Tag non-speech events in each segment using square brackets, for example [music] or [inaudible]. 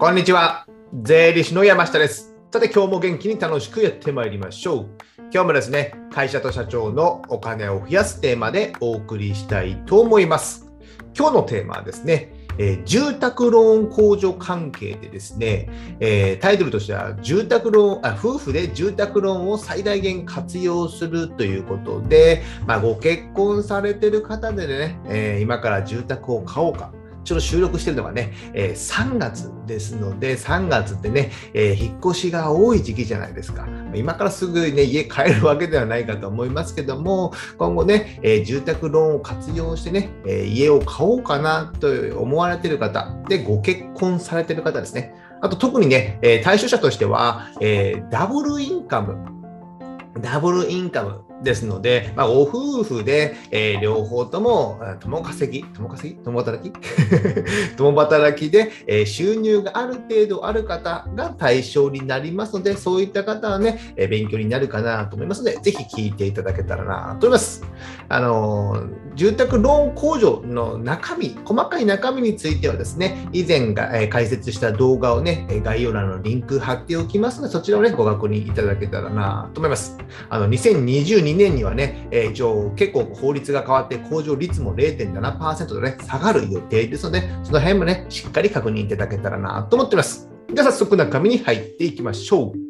こんにちは。税理士の山下です。さて、今日も元気に楽しくやってまいりましょう。今日もですね、会社と社長のお金を増やすテーマでお送りしたいと思います。今日のテーマはですね、えー住宅ローン控除関係でですね、えータイトルとしては住宅ローンあ、夫婦で住宅ローンを最大限活用するということで、まあ、ご結婚されてる方でね、えー今から住宅を買おうか、ちょっと収録してるのがね、えー3月ですので、3月ってね、えー引っ越しが多い時期じゃないですか。今からすぐね、家買えるわけではないかと思いますけども、今後ね、えー住宅ローンを活用してね、え家を買おうかなと思われている方、で、ご結婚されている方ですね。あと特にね、え対象者としては、えダブルインカム、ダブルインカムですので、まあ、ご夫婦で、えー両方とも、共稼ぎ、共稼ぎ？共働き？[laughs] 共働きで、えー収入がある程度ある方が対象になりますので、そういった方はね、えー勉強になるかなと思いますので、ぜひ聞いていただけたらなと思います。あの住宅ローン控除の中身、細かい中身についてはですね、以前が、え解説した動画をね、概要欄のリンク貼っておきますので、そちらをね、ご確認いただけたらなと思います。あの、2022 2年にはね、えー一応結構法律が変わって向上率も0.7%でね、下がる予定ですので、その辺もね、しっかり確認いただけたらなと思っています。では早速中身に入っていきましょう。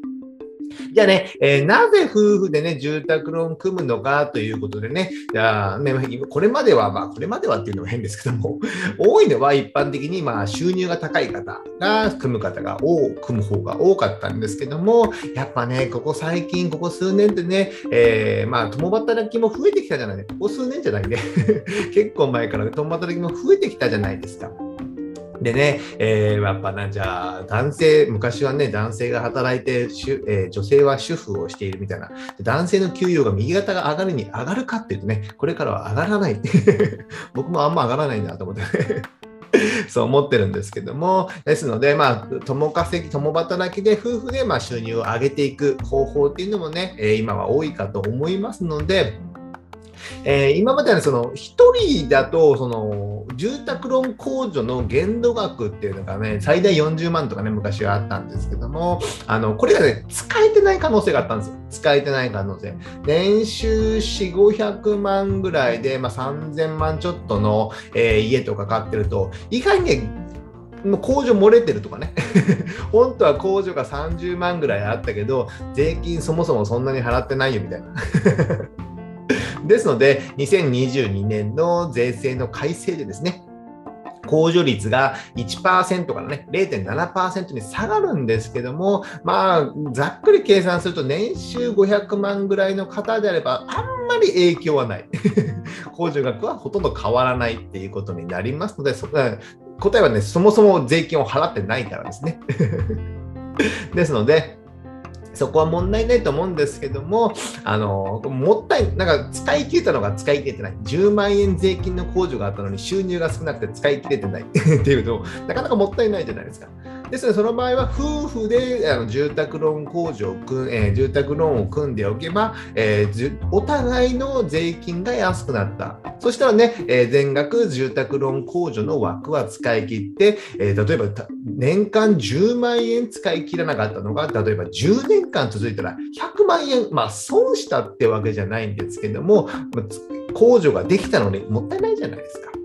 じゃあね、えーなぜ夫婦でね、住宅ローン組むのかということでね、じゃあね、これまでは、まあ、これまではっていうのも変ですけども、[laughs] 多いのは一般的に、まあ、収入が高い方が組む方が多組む方が多かったんですけども、やっぱね、ここ最近、ここ数年ってね、えーまあ、共働きも増えてきたじゃないここ数年じゃないね。[laughs] 結構前から共働きも増えてきたじゃないですか。でね、えーやっぱなん、じゃあ、男性、昔はね、男性が働いて、主えー女性は主婦をしているみたいな。男性の給与が右肩が上がるに上がるかっていうとね、これからは上がらない。[laughs] 僕もあんま上がらないなと思って、ね、[laughs] そう思ってるんですけども、ですので、まあ、共稼ぎ、共働きで夫婦でまあ収入を上げていく方法っていうのもね、えー今は多いかと思いますので、えー今まではその1人だとその住宅ローン控除の限度額っていうのがね最大40万とかね昔はあったんですけどもあのこれがね使えてない可能性があったんですよ。使えてない可能性。年収4500万ぐらいで、まあ、3000万ちょっとの、えー家とか買ってると意外にねもう控除漏れてるとかね。[laughs] 本当は控除が30万ぐらいあったけど税金そもそもそんなに払ってないよみたいな。ですので、2022年の税制の改正でですね、控除率が1%からね、0.7%に下がるんですけども、まあ、ざっくり計算すると、年収500万ぐらいの方であれば、あんまり影響はない。[laughs] 控除額はほとんど変わらないっていうことになりますので、そ答えはね、そもそも税金を払ってないからですね。[laughs] ですので、そこは問題ないと思うんですけども、あのもったい、なんか使い切れたのが使い切れてない。10万円税金の控除があったのに収入が少なくて使い切れてないっていうと、なかなかもったいないじゃないですか。ですので、その場合は夫婦であの住宅ローン控除を組ん、えー住宅ローンを組んでおけば、えーお互いの税金が安くなった。そしたらね、えー全額住宅ローン控除の枠は使い切って、えー例えば年間10万円使い切らなかったのが、例えば10年間続いたら100万円、まあ損したってわけじゃないんですけども、控除ができたのにもったいないじゃないですか。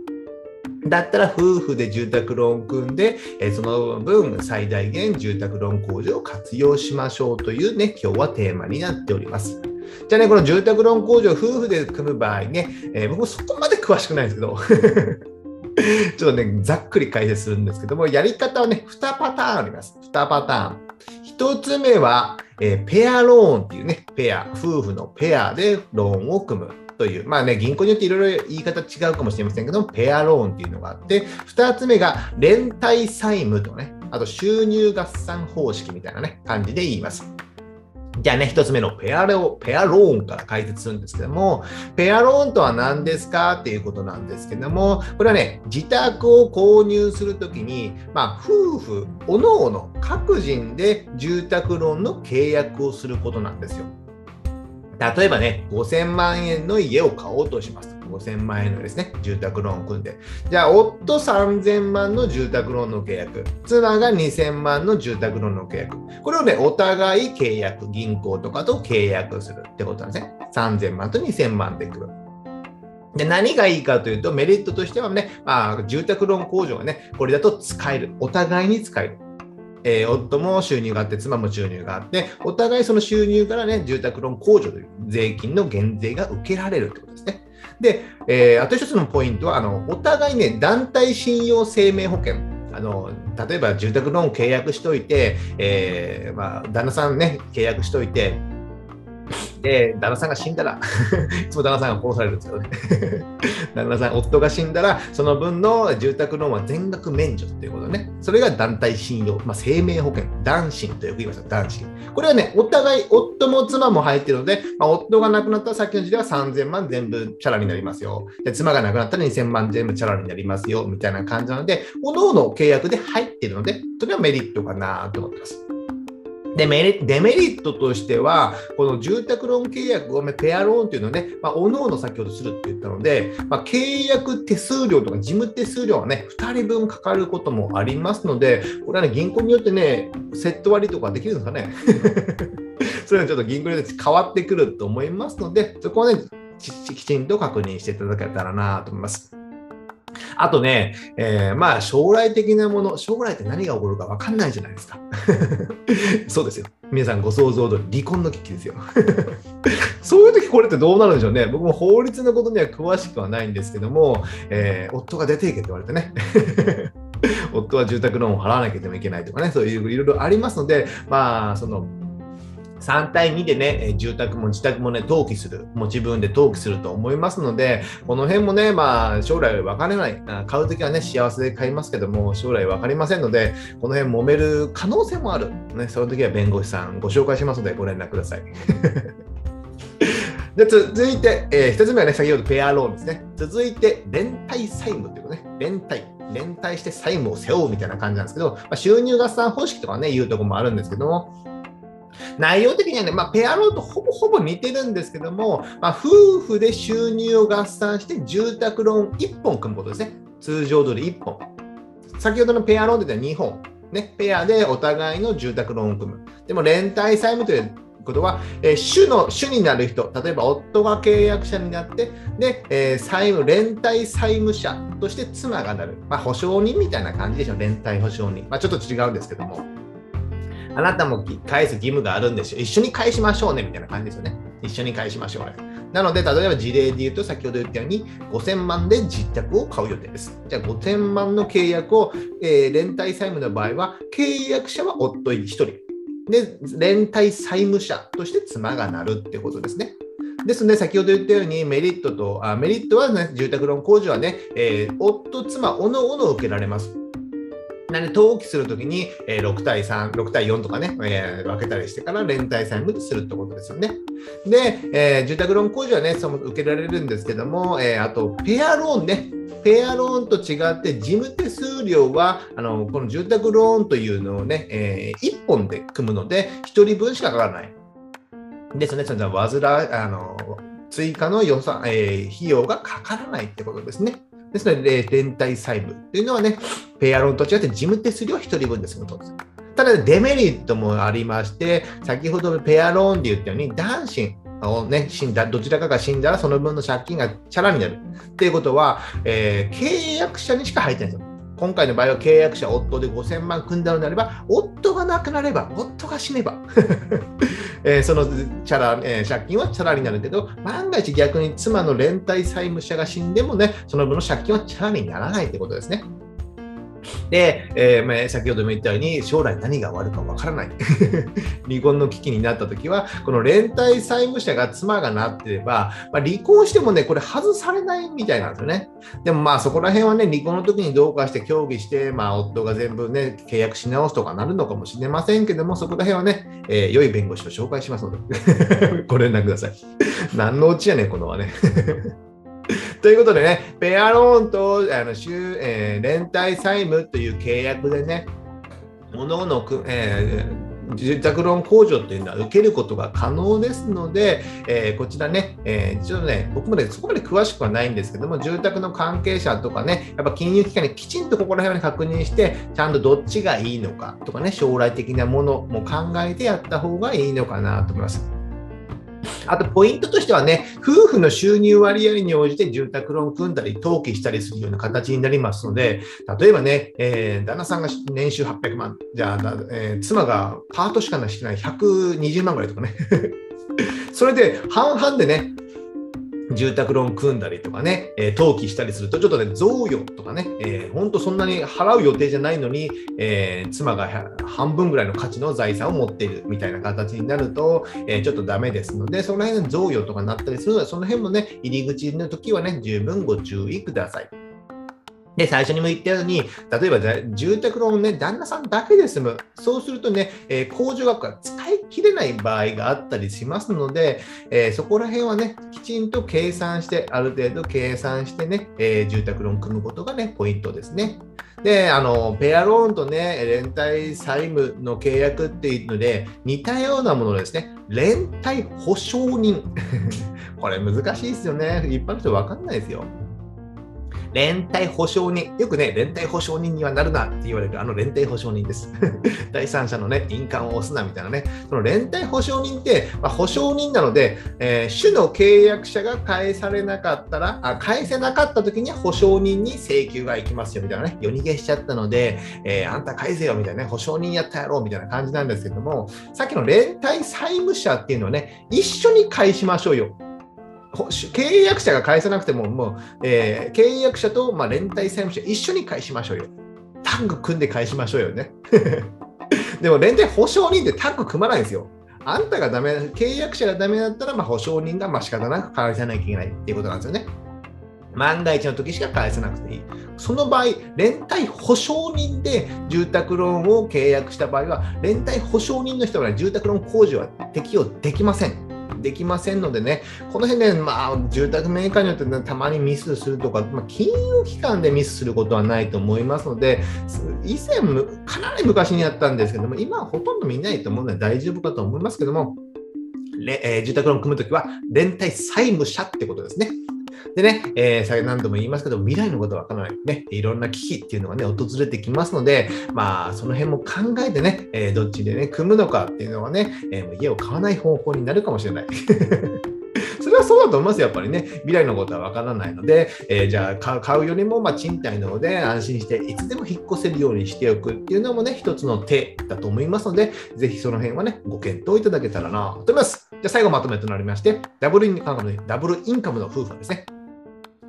だったら夫婦で住宅ローン組んで、えその分最大限住宅ローン控除を活用しましょうというね、今日はテーマになっております。じゃあね、この住宅ローン控除夫婦で組む場合ね、えー僕もそこまで詳しくないんですけど、[laughs] ちょっとね、ざっくり解説するんですけども、やり方はね、2パターンあります。2パターン。1つ目は、えーペアローンっていうね、ペア、夫婦のペアでローンを組む。という、まあね、銀行によっていろいろ言い方違うかもしれませんけども、ペアローンっていうのがあって、2つ目が連帯債務とね、あと収入合算方式みたいなね、感じで言います。じゃあね、一つ目のペアロペアローンから解説するんですけども、ペアローンとは何ですかっていうことなんですけども、これはね、自宅を購入するときに、まあ、夫婦、おのおの各人で住宅ローンの契約をすることなんですよ。例えばね、5000万円の家を買おうとします。5000万円のですね、住宅ローンを組んで。じゃあ、夫3000万の住宅ローンの契約、妻が2000万の住宅ローンの契約。これをね、お互い契約、銀行とかと契約するってことなんですね。3000万と2000万で組む。で何がいいかというと、メリットとしてはね、まあ、住宅ローン控除がね、これだと使える。お互いに使える。えー、夫も収入があって、妻も収入があって、お互いその収入からね、住宅ローン控除という税金の減税が受けられるってことですね。で、えー、あと一つのポイントは、あのお互いね、団体信用生命保険。あの例えば住宅ローン契約しておいて、えーまあ、旦那さんね、契約しておいて、で、旦那さんが死んだら [laughs] いつも旦那さんが殺されるんですけどね [laughs] 旦那さん、夫が死んだら、その分の住宅ローンは全額免除っていうことね。それが団体信用、まあ、生命保険、男子とよく言いますよ、男子。これはね、お互い、夫も妻も入ってるので、まあ、夫が亡くなったらさっきの時では3000万全部チャラになりますよ。で、妻が亡くなったら2000万全部チャラになりますよ、みたいな感じなので、各々契約で入ってるので、それはメリットかなと思ってます。でメリデメリットとしては、この住宅ローン契約をペアローンというのをね、まあ、おのおの先ほどするって言ったので、まあ、契約手数料とか事務手数料がね、2人分かかることもありますので、これはね、銀行によってね、セット割りとかできるんですかね。[laughs] それはちょっと銀行によって変わってくると思いますので、そこはね、きちんと確認していただけたらなと思います。あとね、えー、まあ将来的なもの、将来って何が起こるか分かんないじゃないですか。[laughs] そうですよ。皆さんご想像通り離婚の危機ですよ。[laughs] そういう時これってどうなるんでしょうね。僕も法律のことには詳しくはないんですけども、えー、夫が出ていけって言われてね。[laughs] 夫は住宅ローンを払わなきゃいけないとかね、そういういろいろありますので、まあ、その3対2でね、住宅も自宅もね、登記する、もう自分で登記すると思いますので、この辺もね、まあ、将来分かれない、買うときはね、幸せで買いますけども、将来分かりませんので、この辺揉める可能性もある。ね、その時は弁護士さんご紹介しますので、ご連絡ください。[laughs] で続いて、えー、1つ目はね、先ほどペアローンですね。続いて、連帯債務というね、連帯。連帯して債務を背負うみたいな感じなんですけど、まあ、収入合算方式とかね、言うとこもあるんですけども、内容的にはね、まあ、ペアローンとほぼほぼ似てるんですけども、まあ、夫婦で収入を合算して住宅ローン1本組むことですね。通常通り1本。先ほどのペアローンでは2本。ね、ペアでお互いの住宅ローンを組む。でも連帯債務ということは、えー、主の主になる人、例えば夫が契約者になって、で、えー、債務、連帯債務者として妻がなる。まあ、保証人みたいな感じでしょ、連帯保証人。まあ、ちょっと違うんですけども。あなたも返す義務があるんですよ。一緒に返しましょうね、みたいな感じですよね。一緒に返しましょう。なので、例えば事例で言うと、先ほど言ったように、5000万で自宅を買う予定です。じゃあ、5000万の契約を、えー、連帯債務の場合は、契約者は夫1人。で、連帯債務者として妻がなるってことですね。ですので、先ほど言ったようにメリットと、あメリットは、ね、住宅ローン控除はね、えー、夫、妻、おのおの受けられます。なので、登記するときに、えー、6対3、6対4とかね、えー、分けたりしてから連帯債務するってことですよね。で、えー、住宅ローン控除はね、その受けられるんですけども、えあと、ペアローンね、ペアローンと違って事務手数料はあのこの住宅ローンというのをね、えー、1本で組むので1人分しかかからない。ですね、その煩あの追加の予算、えー、費用がかからないってことですね。ですので、連帯債務というのはね、ペアローンと違って事務手数料は1人分で済むと。ただ、デメリットもありまして、先ほどペアローンで言ったように、男子をね、死んだ、どちらかが死んだらその分の借金がチャラになる。っていうことは、えー、契約者にしか入ってないんですよ。今回の場合は契約者、夫で5000万組んだのであれば、夫が亡くなれば、夫が死ねば、[laughs] え、そのチャラ、えー、借金はチャラになるけど、万が一逆に妻の連帯債務者が死んでもね、その分の借金はチャラにならないってことですね。で、えー、まあ、先ほども言ったように、将来何が終わるかわからない。[laughs] 離婚の危機になったときは、この連帯債務者が妻がなってれば、まあ、離婚してもね、これ外されないみたいなんですよね。でもまあそこら辺はね、離婚の時にどうかして協議して、まあ夫が全部ね、契約し直すとかなるのかもしれませんけども、そこら辺はね、えー、良い弁護士を紹介しますので、[laughs] ご連絡ください。[laughs] 何のうちやねん、このはね。[laughs] ということでね、ペアローンとあの、えー、連帯債務という契約でね、物の、えー、住宅ローン控除っていうのは受けることが可能ですので、えー、こちらね、えー、ちょっとね、僕もね、そこまで詳しくはないんですけども、住宅の関係者とかね、やっぱ金融機関にきちんとここら辺に確認して、ちゃんとどっちがいいのかとかね、将来的なものも考えてやった方がいいのかなと思います。あと、ポイントとしてはね、夫婦の収入割合に応じて住宅ローンを組んだり、登記したりするような形になりますので、例えばね、えー、旦那さんが年収800万、じゃあ、えー、妻がパートしかしてない120万ぐらいとかね。[laughs] それで半々でね、住宅ローン組んだりとかね、えー、登記したりすると、ちょっとね、贈与とかね、えー、本当そんなに払う予定じゃないのに、えー、妻が半分ぐらいの価値の財産を持っているみたいな形になると、えー、ちょっとダメですので、その辺の贈与とかなったりするので、その辺もね、入り口の時はね、十分ご注意ください。で、最初にも言ったように、例えば住宅ローンね、旦那さんだけで済む。そうするとね、えー、控除額が使い切れない場合があったりしますので、えー、そこら辺はね、きちんと計算して、ある程度計算してね、えー、住宅ローン組むことがね、ポイントですね。で、あの、ペアローンとね、連帯債務の契約っていうので、似たようなものですね。連帯保証人。[laughs] これ難しいですよね。一般の人分かんないですよ。連帯保証人。よくね、連帯保証人にはなるなって言われるあの連帯保証人です。[laughs] 第三者のね、印鑑を押すなみたいなね。その連帯保証人って、まあ、保証人なので、えー、主の契約者が返されなかったら、あ返せなかった時に保証人に請求が行きますよみたいなね。夜逃げしちゃったので、えー、あんた返せよみたいなね、保証人やったやろうみたいな感じなんですけども、さっきの連帯債務者っていうのはね、一緒に返しましょうよ。契約者が返さなくても、もう、えー、契約者と、まあ、連帯債務者一緒に返しましょうよ。タッグ組んで返しましょうよね。[laughs] でも、連帯保証人ってタッグ組まないんですよ。あんたがダメ、契約者がダメだったら、まあ、保証人がまあ仕方なく返さなきゃいけないっていうことなんですよね。万が一の時しか返さなくていい。その場合、連帯保証人で住宅ローンを契約した場合は、連帯保証人の人は、住宅ローン控除は適用できません。できませんのでね、この辺で、まあ、住宅メーカーによって、ね、たまにミスするとか、まあ、金融機関でミスすることはないと思いますので、以前、かなり昔にやったんですけども、今はほとんど見ないと思うので大丈夫かと思いますけども、えー、住宅ローン組むときは、連帯債務者ってことですね。でね、えー、何度も言いますけど、未来のことはわからない。ね、いろんな危機っていうのがね、訪れてきますので、まあ、その辺も考えてね、えー、どっちでね、組むのかっていうのはね、えー、家を買わない方向になるかもしれない。そうだと思いますやっぱりね。未来のことはわからないので、えー、じゃあ買うよりも、ま、賃貸なので安心して、いつでも引っ越せるようにしておくっていうのもね、一つの手だと思いますので、ぜひその辺はね、ご検討いただけたらなと思います。じゃあ最後まとめとなりまして、ダブルインカムのダブルインカムの夫婦はですね。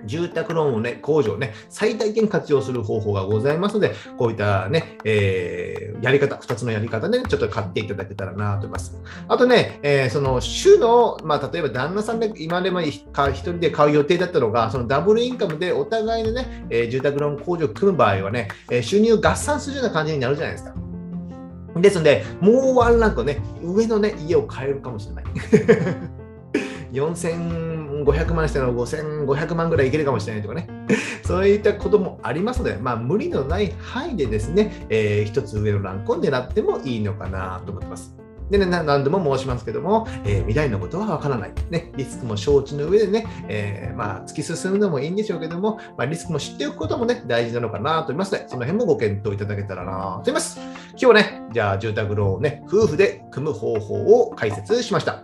住宅ローンをね、控除をね、最大限活用する方法がございますので、こういったね、えー、やり方、2つのやり方で、ね、ちょっと買っていただけたらなと思います。あとね、えー、その主の、まあ、例えば旦那さんで今でも一人で買う予定だったのが、そのダブルインカムでお互いのね、えー、住宅ローン控除を組む場合はね、え収入合算するような感じになるじゃないですか。ですので、もうワンランクね、上のね、家を買えるかもしれない。4500万しての5500万ぐらいいけるかもしれないとかね、[laughs] そういったこともありますので、まあ、無理のない範囲でですね、えー、一つ上のランクを狙ってもいいのかなと思ってます。でね、何度も申しますけども、えー、未来のことはわからない。ね、リスクも承知の上でね、えー、まあ、突き進むのもいいんでしょうけども、まあ、リスクも知っておくこともね、大事なのかなと思いますので、その辺もご検討いただけたらなと思います。今日はね、じゃあ、住宅ローンね、夫婦で組む方法を解説しました。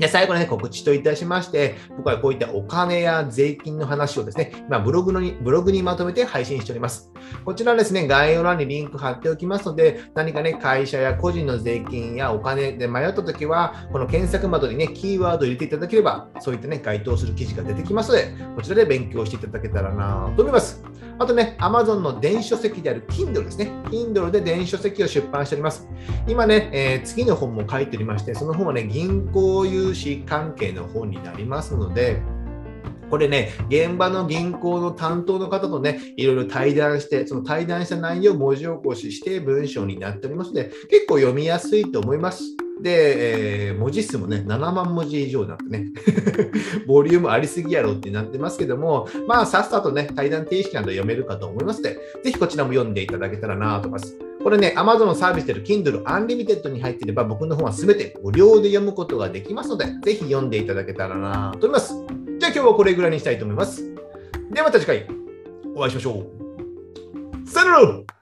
で、最後に、ね、告知といたしまして、僕はこういったお金や税金の話をですね、今ブログのにブログにまとめて配信しております。こちらですね、概要欄にリンク貼っておきますので、何かね、会社や個人の税金やお金で迷ったときは、この検索窓にね、キーワードを入れていただければ、そういったね、該当する記事が出てきますので、こちらで勉強していただけたらなと思います。あとね、Amazon の電子書籍である Kindle ですね。Kindle で電子書籍を出版しております。今ね、えー、次の本も書いておりまして、その本はね、銀行融資関係の本になりますので、これね、現場の銀行の担当の方とね、いろいろ対談して、その対談した内容を文字起こしして文章になっておりますので、結構読みやすいと思います。で、えー、文字数もね、7万文字以上になってね、[laughs] ボリュームありすぎやろってなってますけども、まあ、さっさとね、対談形式など読めるかと思いますので、ぜひこちらも読んでいただけたらなと思います。これね、Amazon サービスでる Kindle Unlimited に入っていれば、僕の本は全て無料で読むことができますので、ぜひ読んでいただけたらなと思います。じゃあ今日はこれぐらいにしたいと思います。ではまた次回お会いしましょう。さよなら